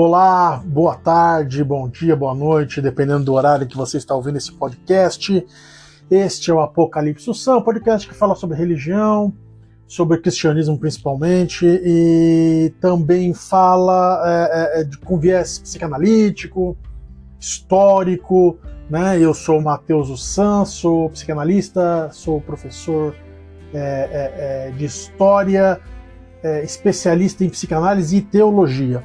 Olá, boa tarde, bom dia, boa noite, dependendo do horário que você está ouvindo esse podcast. Este é o Apocalipse São, podcast que fala sobre religião, sobre cristianismo principalmente, e também fala é, é, de, com viés psicanalítico, histórico. Né? Eu sou o Matheus San, sou psicanalista, sou professor é, é, é de história, é, especialista em psicanálise e teologia.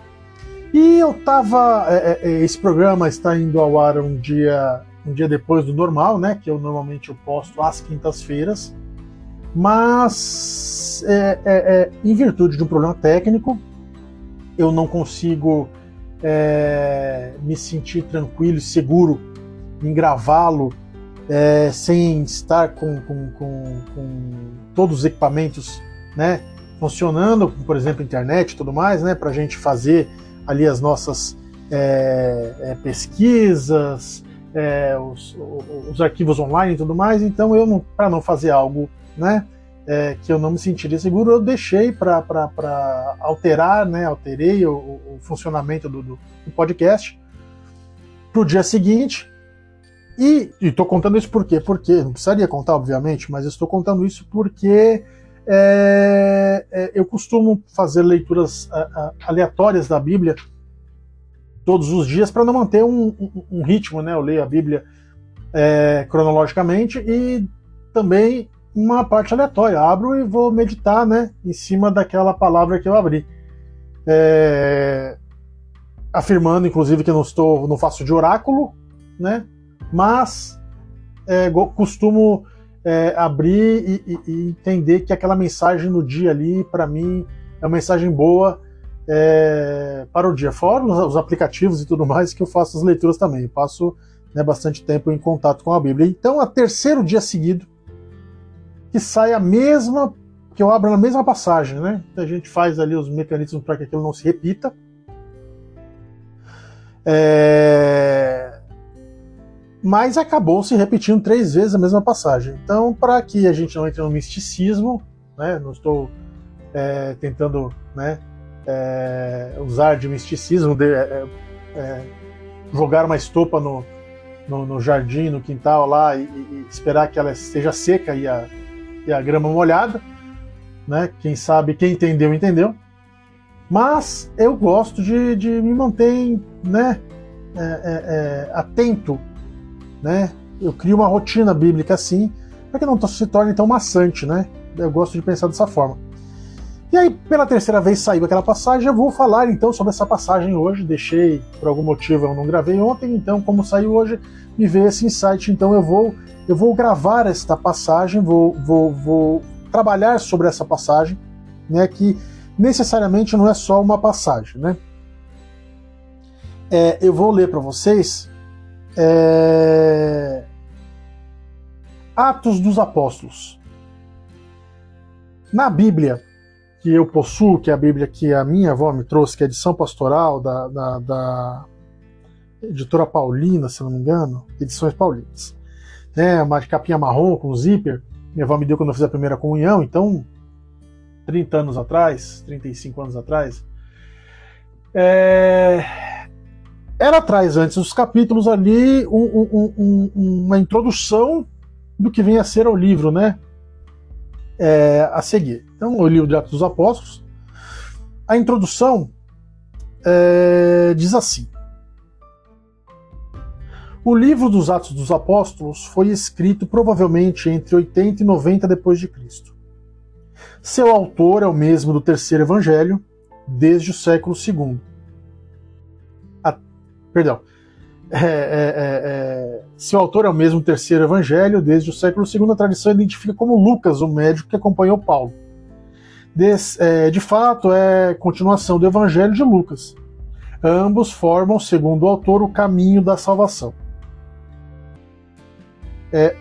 E eu tava. É, é, é, esse programa está indo ao ar um dia, um dia depois do normal, né? Que eu normalmente eu posto às quintas-feiras. Mas é, é, é, em virtude de um problema técnico, eu não consigo me sentir tranquilo e seguro em gravá-lo sem estar com, com, com, com todos os equipamentos né, funcionando, por exemplo, internet e tudo mais, né, para a gente fazer ali as nossas é, é, pesquisas, é, os, os, arquivos online e tudo mais. Então, eu para não fazer algo, né, é, que eu não me sentiria seguro, eu deixei para alterar, né, alterei o, o funcionamento do, do, do podcast para o dia seguinte. E estou contando isso por quê? Porque, não precisaria contar, obviamente, mas estou contando isso porque é, é, eu costumo fazer leituras a, a, aleatórias da Bíblia todos os dias para não manter um, um, um, ritmo, né? Eu leio a Bíblia é, cronologicamente e também uma parte aleatória. Abro e vou meditar, né? Em cima daquela palavra que eu abri, é, afirmando, inclusive, que não estou, não faço de oráculo, né? Mas é, costumo é, abrir e, e, entender que aquela mensagem no dia ali, para mim, é uma mensagem boa é, para o dia. Fora os aplicativos e tudo mais, que eu faço as leituras também. Eu passo né, bastante tempo em contato com a Bíblia. Então, a terceiro dia seguido, que sai a mesma, que eu abro na mesma passagem, né? A gente faz ali os mecanismos para que aquilo não se repita. É, mas acabou se repetindo três vezes a mesma passagem. Então, para que a gente não entre no misticismo, né, não estou é, tentando né, é, usar de misticismo, de, é, é jogar uma estopa no, no, no, jardim, no quintal lá e, e, esperar que ela esteja seca e a, e a grama molhada. Né? Quem sabe, quem entendeu, entendeu. Mas eu gosto de, de me manter né, é, é, atento né? Eu crio uma rotina bíblica assim, para que não se torne tão maçante, né? Eu gosto de pensar dessa forma. E aí, pela terceira vez saiu aquela passagem, eu vou falar então sobre essa passagem hoje. Deixei, por algum motivo eu não gravei ontem, então, como saiu hoje, me veio esse insight. Então, eu vou, eu vou gravar esta passagem, vou, vou, vou trabalhar sobre essa passagem, né? Que necessariamente não é só uma passagem, né? É, eu vou ler para vocês é... Atos dos Apóstolos. Na Bíblia que eu possuo, que é a Bíblia que a minha avó me trouxe, que é edição pastoral da, da, da editora Paulina, se não me engano, edições Paulinas. Né, uma capinha marrom com zíper. Minha avó me deu quando eu fiz a primeira comunhão, então 30 anos atrás, 35 anos atrás. É, ela traz antes dos capítulos ali um, um, um, uma introdução do que vem a ser o livro, né? É, a seguir. Então, o livro de Atos dos Apóstolos. A introdução é, diz assim: O livro dos Atos dos Apóstolos foi escrito provavelmente entre 80 e 90 depois de Cristo. Seu autor é o mesmo do terceiro evangelho, desde o século II Perdão. É, é, é, é, se o autor é o mesmo terceiro evangelho, desde o século II, a tradição identifica como Lucas, o médico que acompanhou Paulo. Des, é, de fato, é continuação do evangelho de Lucas. Ambos formam, segundo o autor, o caminho da salvação. É,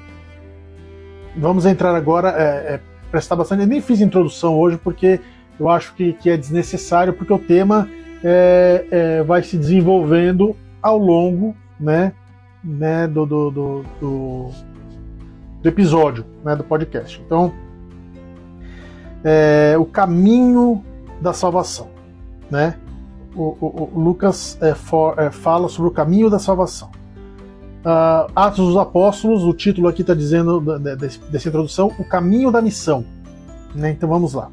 vamos entrar agora, é, prestar bastante. Eu nem fiz introdução hoje porque eu acho que, que é desnecessário, porque o tema é, é, vai se desenvolvendo ao longo né, né, do, do, do, do, episódio né, do podcast. Então, é, o caminho da salvação. Né? o, o, o Lucas é, for, é, fala sobre o caminho da salvação. Uh, Atos dos Apóstolos, o título aqui está dizendo, dessa introdução, o caminho da missão. Né? Então vamos lá.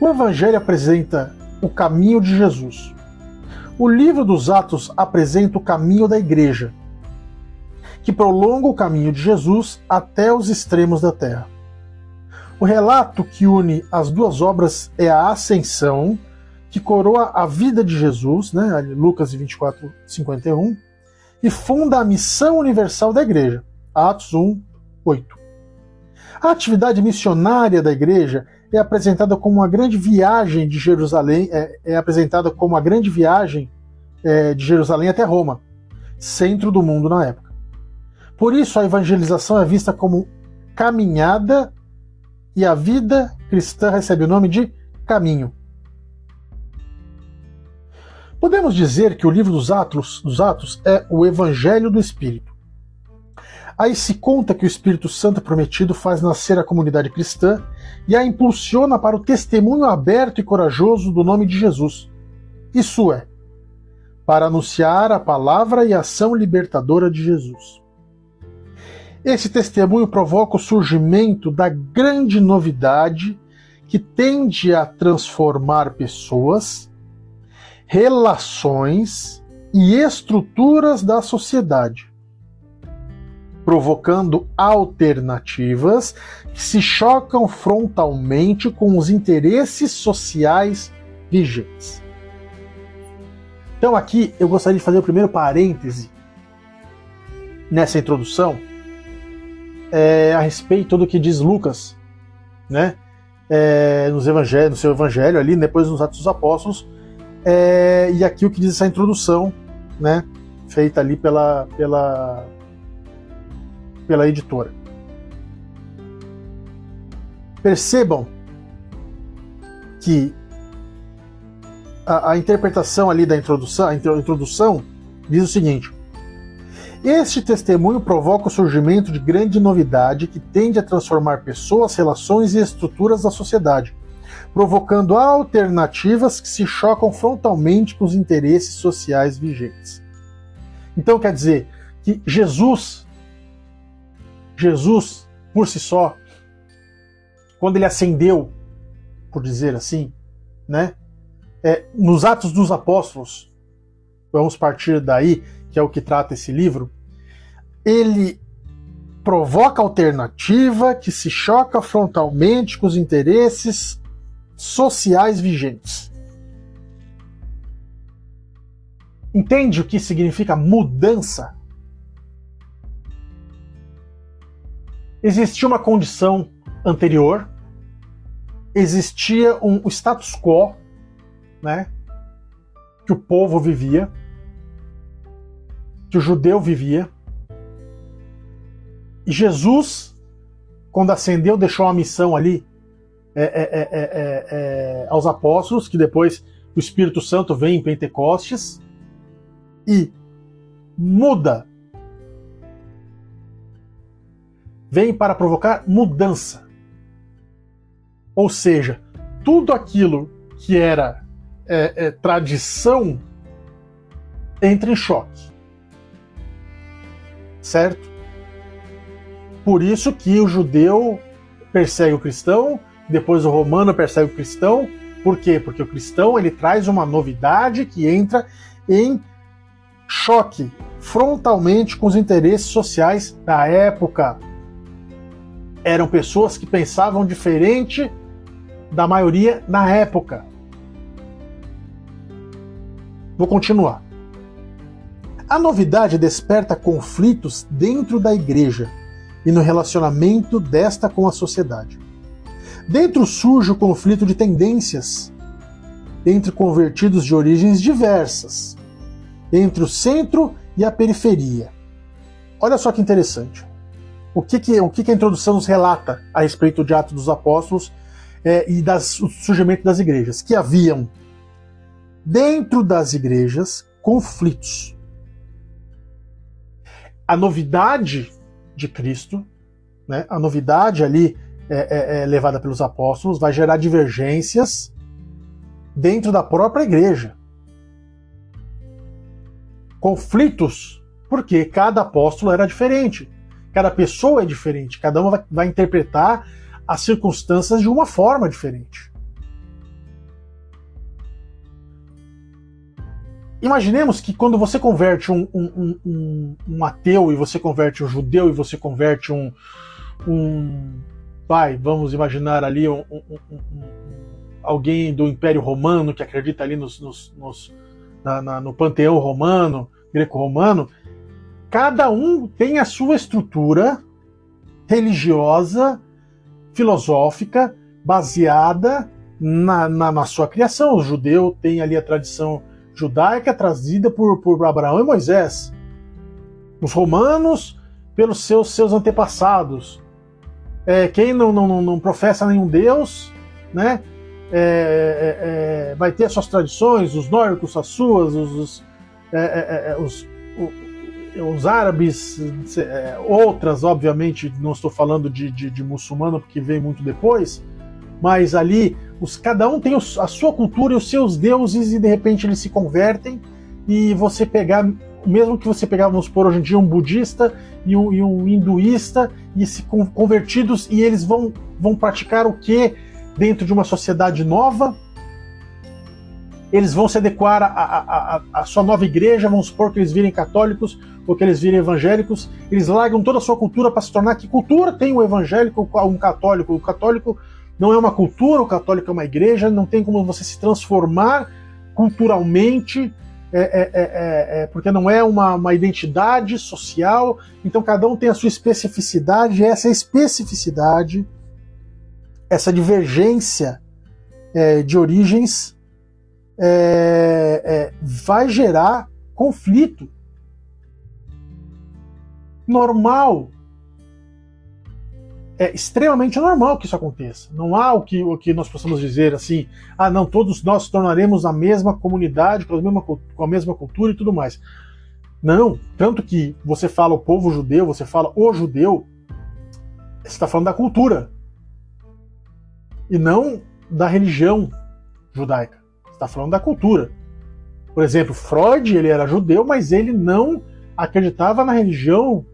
O Evangelho apresenta o caminho de Jesus. O livro dos Atos apresenta o caminho da igreja, que prolonga o caminho de Jesus até os extremos da terra. O relato que une as duas obras é a ascensão, que coroa a vida de Jesus, né? Lucas 24, 51, e funda a missão universal da igreja. Atos 1, 8. A atividade missionária da igreja é apresentada como uma grande viagem de Jerusalém, é, é apresentada como a grande viagem é, de Jerusalém até Roma, centro do mundo na época. Por isso, a evangelização é vista como caminhada e a vida cristã recebe o nome de caminho. Podemos dizer que o livro dos Atos, dos Atos é o Evangelho do Espírito. Aí se conta que o Espírito Santo prometido faz nascer a comunidade cristã e a impulsiona para o testemunho aberto e corajoso do nome de Jesus. Isso é, para anunciar a palavra e a ação libertadora de Jesus. Esse testemunho provoca o surgimento da grande novidade que tende a transformar pessoas relações e estruturas da sociedade, provocando alternativas que se chocam frontalmente com os interesses sociais vigentes. Então, aqui eu gostaria de fazer o primeiro parêntese nessa introdução é, a respeito do que diz Lucas, né? É, nos evangelhos, no seu evangelho ali, depois nos Atos dos Apóstolos, é, e aqui o que diz essa introdução, né, feita ali pela, pela, pela editora. Percebam que a, a, interpretação ali da introdução, a introdução diz o seguinte: este testemunho provoca o surgimento de grande novidade que tende a transformar pessoas, relações e estruturas da sociedade provocando alternativas que se chocam frontalmente com os interesses sociais vigentes. Então quer dizer que Jesus, Jesus por si só, quando ele ascendeu, por dizer assim, né, é, nos Atos dos Apóstolos, vamos partir daí, que é o que trata esse livro, ele provoca alternativa que se choca frontalmente com os interesses sociais vigentes. Entende o que significa mudança? Existia uma condição anterior, existia um status quo, né, que o povo vivia, que o judeu vivia. E Jesus, quando ascendeu, deixou uma missão ali é é, é, é, é, aos apóstolos, que depois o Espírito Santo vem em Pentecostes e muda. Vem para provocar mudança. Ou seja, tudo aquilo que era é, tradição entra em choque. Certo? Por isso que o judeu persegue o cristão, depois o romano persegue o cristão. Por quê? Porque o cristão ele traz uma novidade que entra em choque frontalmente com os interesses sociais da época. Eram pessoas que pensavam diferente da maioria na época. Vou continuar. A novidade desperta conflitos dentro da igreja e no relacionamento desta com a sociedade. Dentro surge o conflito de tendências entre convertidos de origens diversas, entre o centro e a periferia. Olha só que interessante. O que, que, o que, que a introdução nos relata a respeito de Atos dos Apóstolos é, e das, o surgimento das igrejas? Que haviam, dentro das igrejas, conflitos. A novidade de Cristo, né, a novidade ali é, é, é levada pelos apóstolos vai gerar divergências dentro da própria igreja. conflitos porque cada apóstolo era diferente, cada pessoa é diferente, cada uma vai, vai interpretar as circunstâncias de uma forma diferente. Imaginemos que quando você converte um, um, um, um, ateu e você converte um judeu e você converte um. um vai, vamos imaginar ali um, alguém do Império Romano que acredita ali nos, nos, nos na, na, no panteão romano, greco-romano, cada um tem a sua estrutura religiosa, filosófica, baseada na, na, na sua criação. O judeu tem ali a tradição judaica trazida por, por Abraão e Moisés. Os romanos, pelos seus, seus antepassados. É, quem não, não, não professa nenhum Deus, né? É, é, é vai ter as suas tradições, os nórdicos, as suas, os, os, é, é, os, os árabes, outras, obviamente, não estou falando de, de, de muçulmano, porque veio muito depois, mas ali os, cada um tem a sua cultura e os seus deuses e de repente eles se convertem e você pegar, mesmo que você pegar, vamos supor, hoje em dia um budista e um, e um hinduísta e se convertidos e eles vão, vão praticar o que dentro de uma sociedade nova? Eles vão se adequar à sua nova igreja, vamos supor que eles virem católicos ou que eles virem evangélicos, eles largam toda a sua cultura para se tornar que cultura tem um evangélico um católico? O católico não é uma cultura, o católico é uma igreja, não tem como você se transformar culturalmente, é, é, é, é, porque não é uma, uma, identidade social, então cada um tem a sua especificidade, e essa especificidade, essa divergência é, de origens é, vai gerar conflito. Normal é extremamente normal que isso aconteça. Não há o que, o que nós possamos dizer assim, ah, não, todos nós tornaremos a mesma comunidade, com a mesma, com a mesma cultura e tudo mais. Não, tanto que você fala o povo judeu, você fala o judeu, você está falando da cultura e não da religião judaica. Está falando da cultura. Por exemplo, Freud, ele era judeu, mas ele não acreditava na religião,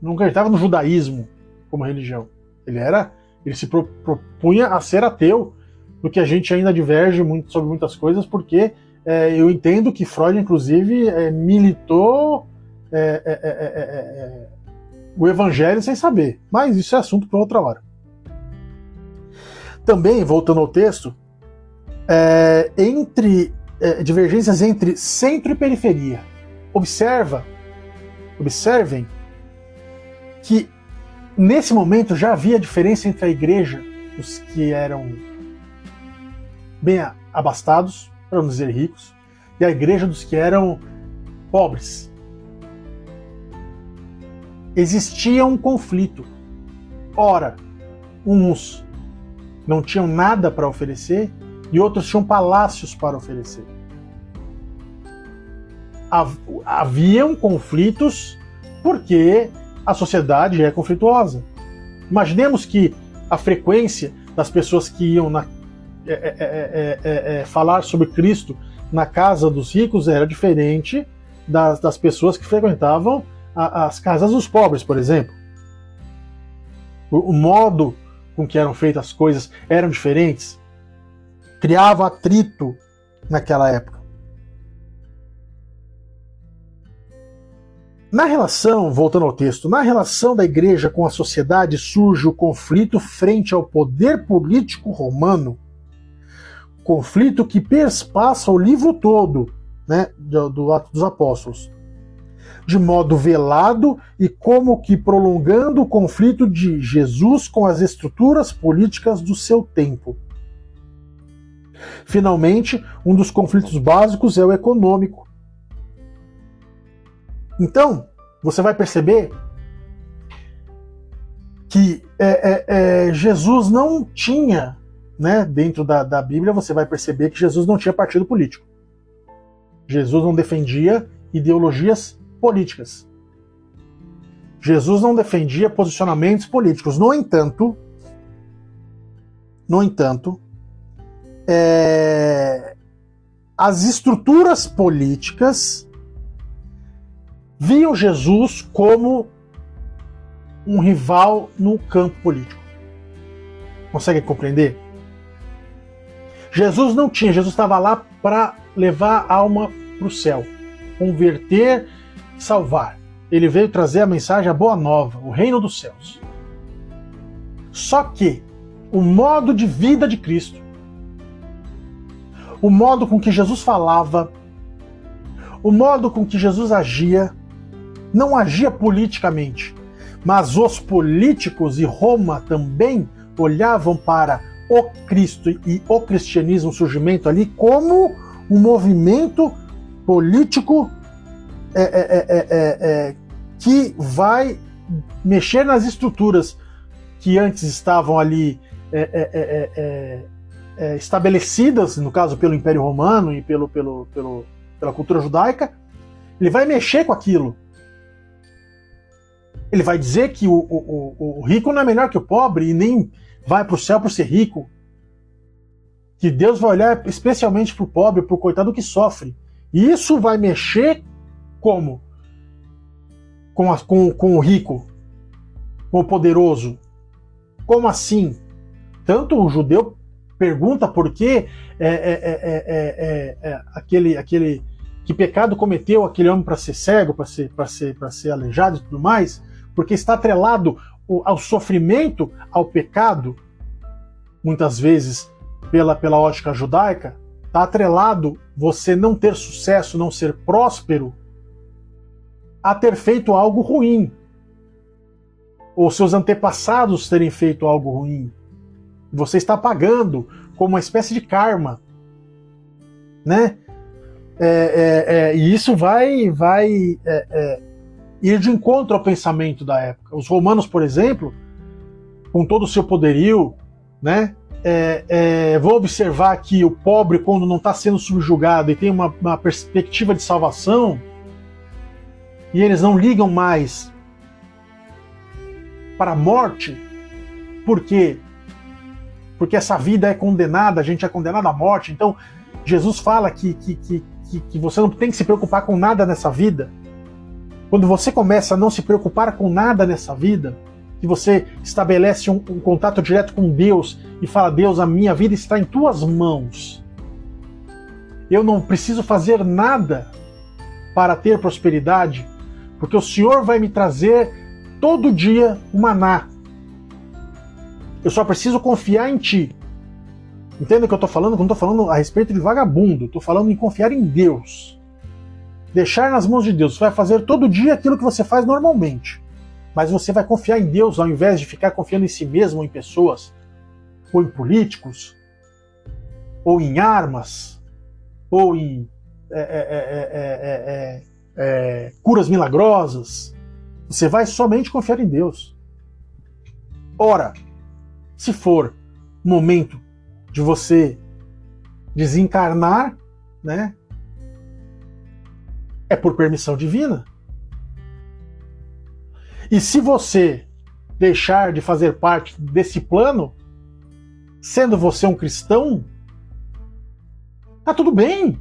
não acreditava no judaísmo como religião. Ele era, ele se propunha a ser ateu, do que a gente ainda diverge muito sobre muitas coisas, porque é, eu entendo que Freud, inclusive, é, militou é, é, é, é o evangelho sem saber. Mas isso é assunto para outra hora. Também, voltando ao texto, entre divergências entre centro e periferia. Observa, observem que nesse momento já havia diferença entre a igreja, os que eram bem abastados, para não dizer ricos, e a igreja dos que eram pobres. Existia um conflito. Ora, uns não tinham nada para oferecer e outros tinham palácios para oferecer. Haviam conflitos porque a sociedade é conflituosa. Imaginemos que a frequência das pessoas que iam na, é é é, é, é, falar sobre Cristo na casa dos ricos era diferente das, das pessoas que frequentavam a, as casas dos pobres, por exemplo. O, o modo com que eram feitas as coisas eram diferentes, criava atrito naquela época. Na relação, voltando ao texto, na relação da igreja com a sociedade surge o conflito frente ao poder político romano, conflito que perspassa o livro todo né, do, do Ato dos Apóstolos, de modo velado e como que prolongando o conflito de Jesus com as estruturas políticas do seu tempo. Finalmente, um dos conflitos básicos é o econômico, então, você vai perceber que é, é, é, Jesus não tinha, né, dentro da, da Bíblia, você vai perceber que Jesus não tinha partido político. Jesus não defendia ideologias políticas. Jesus não defendia posicionamentos políticos. No entanto, no entanto, é, as estruturas políticas viam Jesus como um rival no campo político. Consegue compreender? Jesus não tinha, Jesus estava lá para levar a alma para o céu, converter, salvar. Ele veio trazer a mensagem, a boa nova, o reino dos céus. Só que o modo de vida de Cristo, o modo com que Jesus falava, o modo com que Jesus agia, não agia politicamente, mas os políticos e Roma também olhavam para o Cristo e o cristianismo, o surgimento ali, como um movimento político é, é, é, que vai mexer nas estruturas que antes estavam ali estabelecidas, no caso pelo Império Romano e pelo, pelo, pelo, pela cultura judaica, ele vai mexer com aquilo. Ele vai dizer que o, o, o rico não é melhor que o pobre e nem vai para o céu por ser rico. Que Deus vai olhar especialmente para o pobre, para o coitado que sofre. E isso vai mexer como? Com, a, com, com o rico, com o poderoso. Como assim? Tanto o judeu pergunta por que é, é, é, aquele, aquele que pecado cometeu aquele homem para ser cego, para ser, ser, ser aleijado e tudo mais, porque está atrelado ao sofrimento, ao pecado, muitas vezes pela, pela ótica judaica, está atrelado você não ter sucesso, não ser próspero, a ter feito algo ruim. Ou seus antepassados terem feito algo ruim. Você está pagando como uma espécie de karma. Né? É, é, é, e isso vai, vai é, é, ir de encontro ao pensamento da época. Os romanos, por exemplo, com todo o seu poderio, né, é, vou observar que o pobre, quando não está sendo subjugado e tem uma, uma, perspectiva de salvação, e eles não ligam mais para a morte, por quê? Porque essa vida é condenada, a gente é condenado à morte. Então, Jesus fala que, que, que, que você não tem que se preocupar com nada nessa vida quando você começa a não se preocupar com nada nessa vida, que você estabelece um, um contato direto com Deus e fala: Deus, a minha vida está em tuas mãos. Eu não preciso fazer nada para ter prosperidade, porque o Senhor vai me trazer todo dia o maná. Eu só preciso confiar em Ti. Entenda o que eu estou falando? Quando estou falando a respeito de vagabundo, estou falando em confiar em Deus. Deixar nas mãos de Deus. Você vai fazer todo dia aquilo que você faz normalmente. Mas você vai confiar em Deus ao invés de ficar confiando em si mesmo, ou em pessoas, ou em políticos, ou em armas, ou em é é, é, é, é, curas milagrosas. Você vai somente confiar em Deus. Ora, se for momento de você desencarnar, né? é por permissão divina. E se você deixar de fazer parte desse plano, sendo você um cristão, tá tudo bem.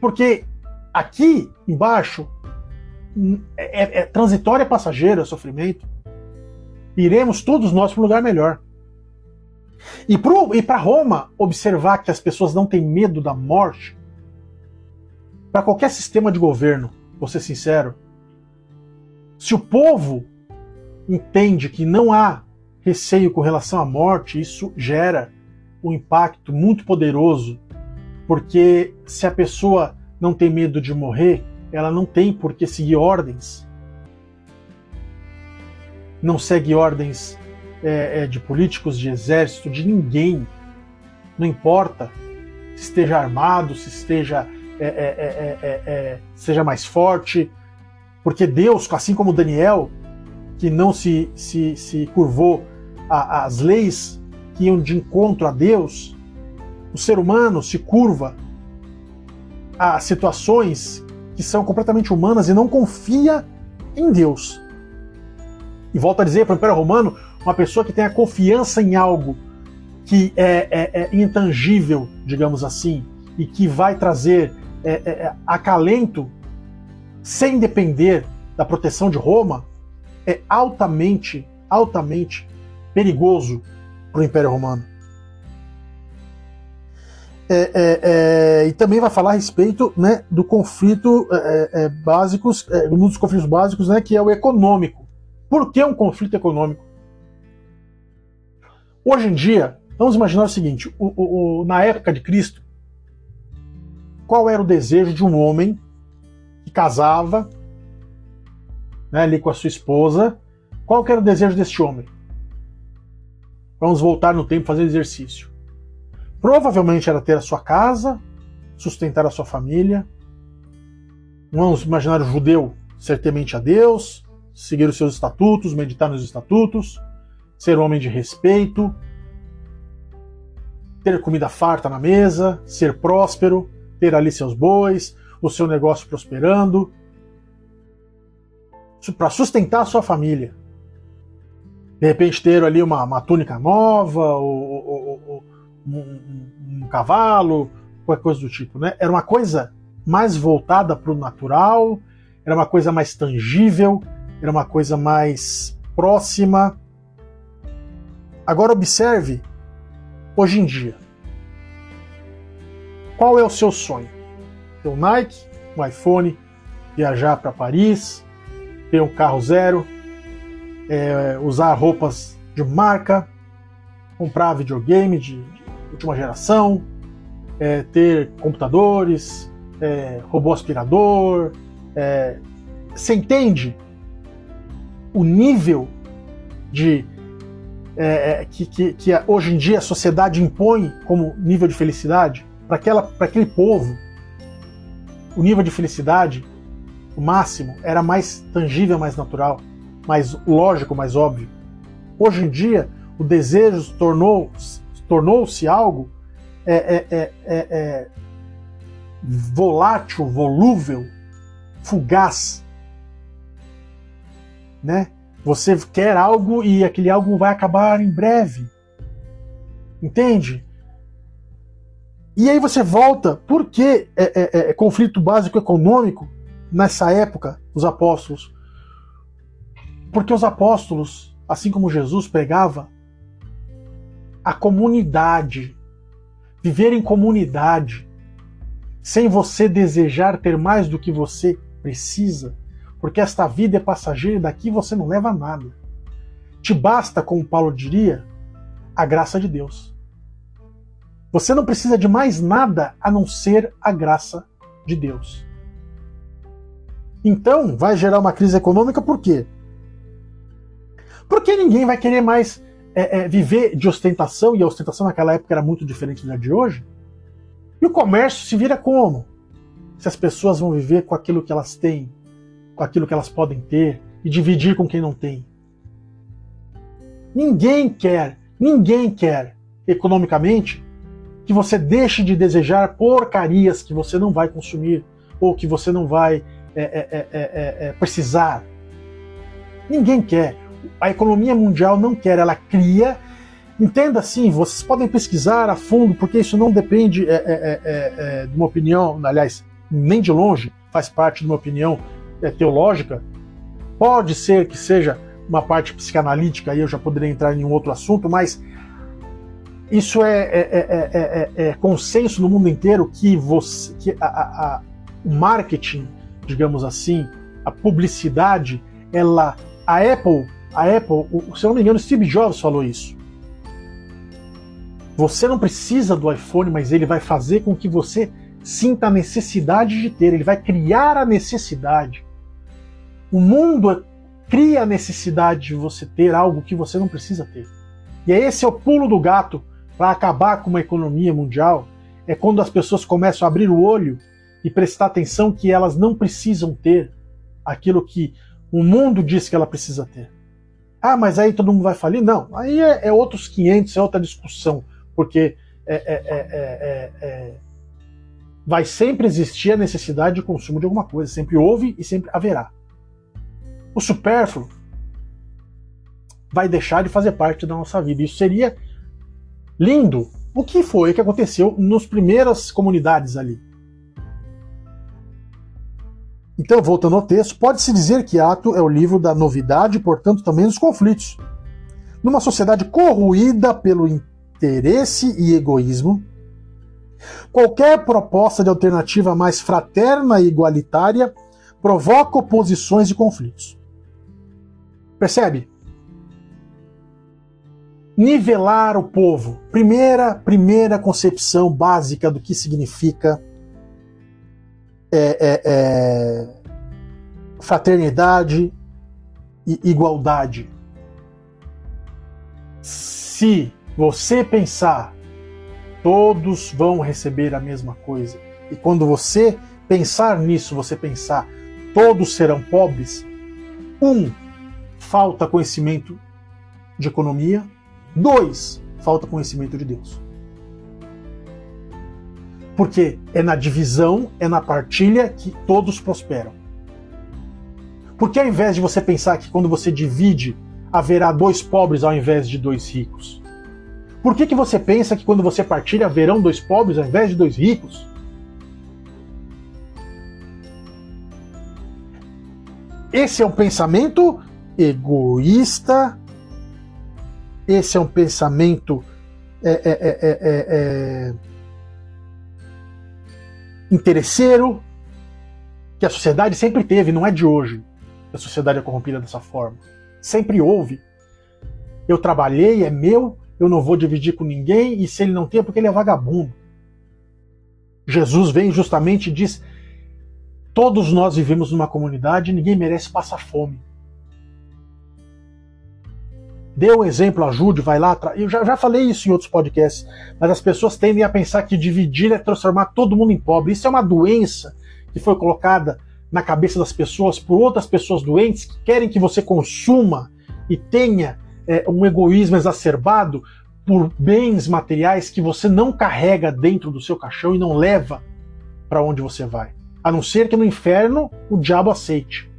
Porque aqui embaixo é, é, é transitório, é passageiro, é sofrimento. Iremos todos nós para um lugar melhor. E para Roma observar que as pessoas não têm medo da morte, para qualquer sistema de governo, vou ser sincero, se o povo entende que não há receio com relação à morte, isso gera um impacto muito poderoso, porque se a pessoa não tem medo de morrer, ela não tem por que seguir ordens. Não segue ordens é, é, de políticos, de exército, de ninguém. Não importa se esteja armado, se esteja é é, é, seja mais forte, porque Deus, assim como Daniel, que não se, se, se curvou às leis que iam de encontro a Deus, o ser humano se curva a situações que são completamente humanas e não confia em Deus. E volto a dizer para o Império Romano, uma pessoa que tem a confiança em algo que é, é, é intangível, digamos assim, e que vai trazer é, é, é, acalento sem depender da proteção de Roma, é altamente, altamente perigoso para o Império Romano. É, é, é, e também vai falar a respeito né, do conflito é, básicos, um dos conflitos básicos, né, que é o econômico. Por que um conflito econômico? Hoje em dia, vamos imaginar o seguinte: o, o, o, na época de Cristo, qual era o desejo de um homem que casava né, ali com a sua esposa? Qual era o desejo deste homem? Vamos voltar no tempo fazer exercício. Provavelmente era ter a sua casa, sustentar a sua família. Vamos imaginar o judeu ser temente a Deus, seguir os seus estatutos, meditar nos estatutos, ser um homem de respeito, ter comida farta na mesa, ser próspero, ter ali seus bois, o seu negócio prosperando, para sustentar a sua família. De repente ter ali uma, uma túnica nova, ou, ou, ou um, um, cavalo, qualquer coisa do tipo. Né? Era uma coisa mais voltada para o natural, era uma coisa mais tangível, era uma coisa mais próxima. Agora observe hoje em dia. Qual é o seu sonho? Ter um Nike, um iPhone, viajar para Paris, ter um carro zero, é, usar roupas de marca, comprar videogame de, de última geração, é, ter computadores, é, robô aspirador. É, você entende o nível de é, é, que, que, que, hoje em dia a sociedade impõe como nível de felicidade para aquele povo? O nível de felicidade, o máximo, era mais tangível, mais natural, mais lógico, mais óbvio. Hoje em dia, o desejo tornou-se algo é, é, é, é, é volátil, volúvel, fugaz. Né? Você quer algo e aquele algo vai acabar em breve. Entende? E aí você volta, por que é, é, conflito básico econômico nessa época, os apóstolos? Porque os apóstolos, assim como Jesus pregava, a comunidade, viver em comunidade, sem você desejar ter mais do que você precisa, porque esta vida é passageira e daqui você não leva nada. Te basta, como Paulo diria, a graça de Deus. Você não precisa de mais nada a não ser a graça de Deus. Então, vai gerar uma crise econômica por quê? Porque ninguém vai querer mais é, é, viver de ostentação, e a ostentação naquela época era muito diferente da de hoje. E o comércio se vira como? Se as pessoas vão viver com aquilo que elas têm, com aquilo que elas podem ter, e dividir com quem não tem. Ninguém quer, ninguém quer, economicamente, que você deixe de desejar porcarias que você não vai consumir ou que você não vai é, é, é, é precisar. Ninguém quer a economia mundial não quer, ela cria. Entenda assim, vocês podem pesquisar a fundo, porque isso não depende é, é, é, é, de uma opinião, aliás, nem de longe faz parte de uma opinião é, teológica. Pode ser que seja uma parte psicanalítica, aí eu já poderia entrar em um outro assunto, mas isso é, é, é, consenso no mundo inteiro que, você, que a, a, a, o marketing, digamos assim, a publicidade, ela, a Apple a Apple, se eu não me engano, Steve Jobs falou isso. Você não precisa do iPhone, mas ele vai fazer com que você sinta a necessidade de ter, ele vai criar a necessidade. O mundo cria a necessidade de você ter algo que você não precisa ter. E esse é o pulo do gato para acabar com uma economia mundial. É quando as pessoas começam a abrir o olho e prestar atenção que elas não precisam ter aquilo que o mundo diz que ela precisa ter. Ah, mas aí todo mundo vai falir? Não, aí é, é outros 500, é outra discussão, porque é é, é, é, é, vai sempre existir a necessidade de consumo de alguma coisa, sempre houve e sempre haverá. O supérfluo vai deixar de fazer parte da nossa vida. Isso seria lindo. O que foi que aconteceu nas primeiras comunidades ali? Então, voltando ao texto, pode-se dizer que Ato é o livro da novidade portanto, também dos conflitos. Numa sociedade corroída pelo interesse e egoísmo, qualquer proposta de alternativa mais fraterna e igualitária provoca oposições e conflitos. Percebe? Nivelar o povo. Primeira, primeira concepção básica do que significa é, é, é, fraternidade e igualdade. Se você pensar todos vão receber a mesma coisa, e quando você pensar nisso, você pensar todos serão pobres, um, falta conhecimento de economia, dois, falta conhecimento de Deus. Porque é na divisão, é na partilha que todos prosperam. Porque ao invés de você pensar que quando você divide, haverá dois pobres ao invés de dois ricos? Por que, que você pensa que quando você partilha haverão dois pobres ao invés de dois ricos? Esse é um pensamento egoísta, esse é um pensamento é, é, é, é, interesseiro, que a sociedade sempre teve, não é de hoje. A sociedade é corrompida dessa forma. Sempre houve. Eu trabalhei, é meu, eu não vou dividir com ninguém, e se ele não tem é porque ele é vagabundo. Jesus vem justamente e diz: Todos nós vivemos numa comunidade ninguém merece passar fome. Dê um exemplo, ajude, vai lá. Eu já, já falei isso em outros podcasts, mas as pessoas tendem a pensar que dividir é transformar todo mundo em pobre. Isso é uma doença que foi colocada na cabeça das pessoas por outras pessoas doentes que querem que você consuma e tenha é, um egoísmo exacerbado por bens materiais que você não carrega dentro do seu caixão e não leva para onde você vai. A não ser que no inferno o diabo aceite.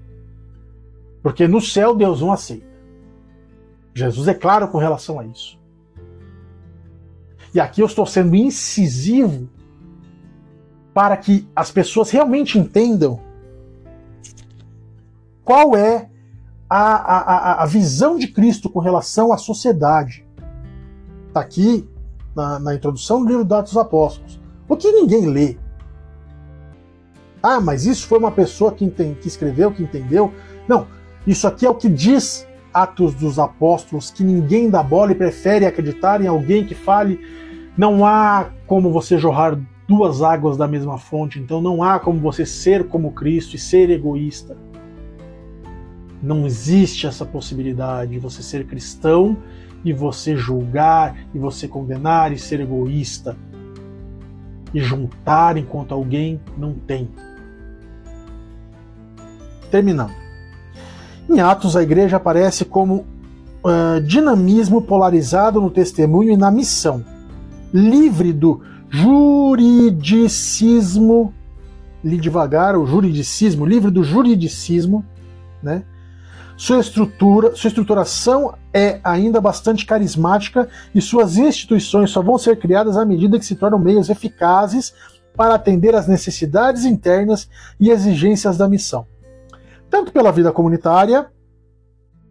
Porque no céu Deus não aceita. Jesus é claro com relação a isso. E aqui eu estou sendo incisivo para que as pessoas realmente entendam qual é a, a, a visão de Cristo com relação à sociedade. Está aqui na, na, introdução do livro dos Atos dos Apóstolos. O que ninguém lê. Ah, mas isso foi uma pessoa que, entende, que escreveu, que entendeu. Não, isso aqui é o que diz Atos dos Apóstolos, que ninguém dá bola e prefere acreditar em alguém que fale. Não há como você jorrar duas águas da mesma fonte, então não há como você ser como Cristo e ser egoísta. Não existe essa possibilidade de você ser cristão e você julgar e você condenar e ser egoísta e juntar enquanto alguém não tem. Terminando. Em Atos, a igreja aparece como uh, dinamismo polarizado no testemunho e na missão, livre do juridicismo, li devagar, o juridicismo, livre do juridicismo, né? Sua estrutura, sua estruturação é ainda bastante carismática e suas instituições só vão ser criadas à medida que se tornam meios eficazes para atender às necessidades internas e exigências da missão tanto pela vida comunitária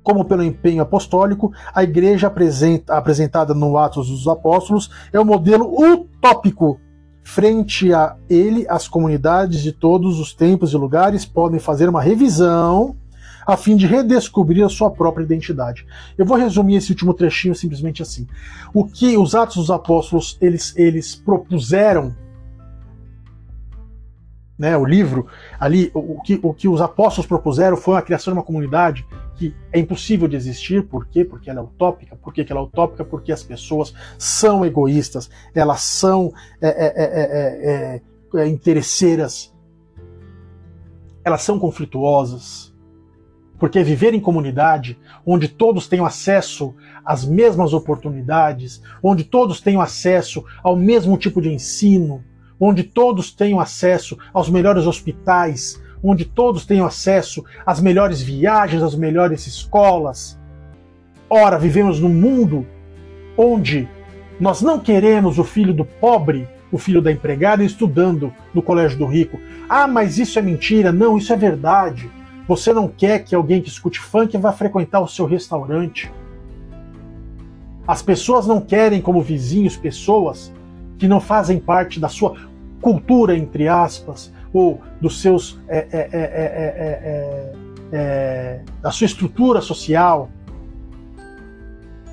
como pelo empenho apostólico, a igreja apresenta, apresentada no Atos dos Apóstolos é um modelo utópico. Frente a ele, as comunidades de todos os tempos e lugares podem fazer uma revisão a fim de redescobrir a sua própria identidade. Eu vou resumir esse último trechinho simplesmente assim. O que os Atos dos Apóstolos eles, eles propuseram né, o livro, ali, o, que, o que os apóstolos propuseram foi a criação de uma comunidade que é impossível de existir. Por quê? Porque ela é utópica. Por que ela é utópica? Porque as pessoas são egoístas, elas são é, é, é, é, interesseiras, elas são conflituosas. Porque viver em comunidade, onde todos tenham acesso às mesmas oportunidades, onde todos tenham acesso ao mesmo tipo de ensino, onde todos tenham acesso aos melhores hospitais, onde todos tenham acesso às melhores viagens, às melhores escolas. Ora, vivemos num mundo onde nós não queremos o filho do pobre o filho da empregada estudando no colégio do rico. Ah, mas isso é mentira. Não, isso é verdade. Você não quer que alguém que escute funk vá frequentar o seu restaurante. As pessoas não querem como vizinhos pessoas que não fazem parte da sua cultura, entre aspas, ou dos seus é, é, é, da sua estrutura social.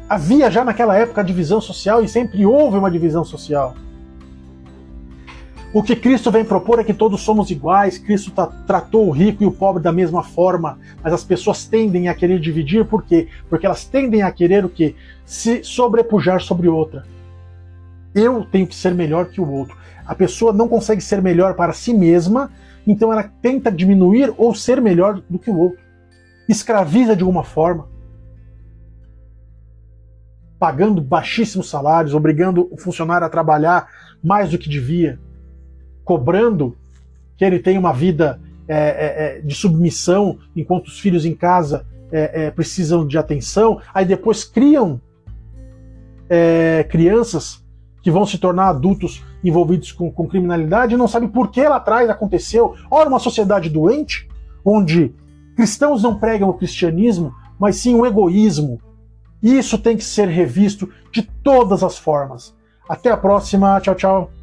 Havia já naquela época a divisão social e sempre houve uma divisão social. O que Cristo vem propor é que todos somos iguais, Cristo tratou o rico e o pobre da mesma forma, mas as pessoas tendem a querer dividir, por quê? Porque elas tendem a querer o quê? Se sobrepujar sobre outra. Eu tenho que ser melhor que o outro. A pessoa não consegue ser melhor para si mesma, então ela tenta diminuir ou ser melhor do que o outro. Escraviza de alguma forma. Pagando baixíssimos salários, obrigando o funcionário a trabalhar mais do que devia cobrando que ele tenha uma vida é, é, é, de submissão enquanto os filhos em casa é, é precisam de atenção, aí depois criam é, crianças que vão se tornar adultos envolvidos com, com criminalidade não sabe por que lá atrás aconteceu. Olha, uma sociedade doente, onde cristãos não pregam o cristianismo, mas sim o egoísmo. Isso tem que ser revisto de todas as formas. Até a próxima. Tchau, tchau.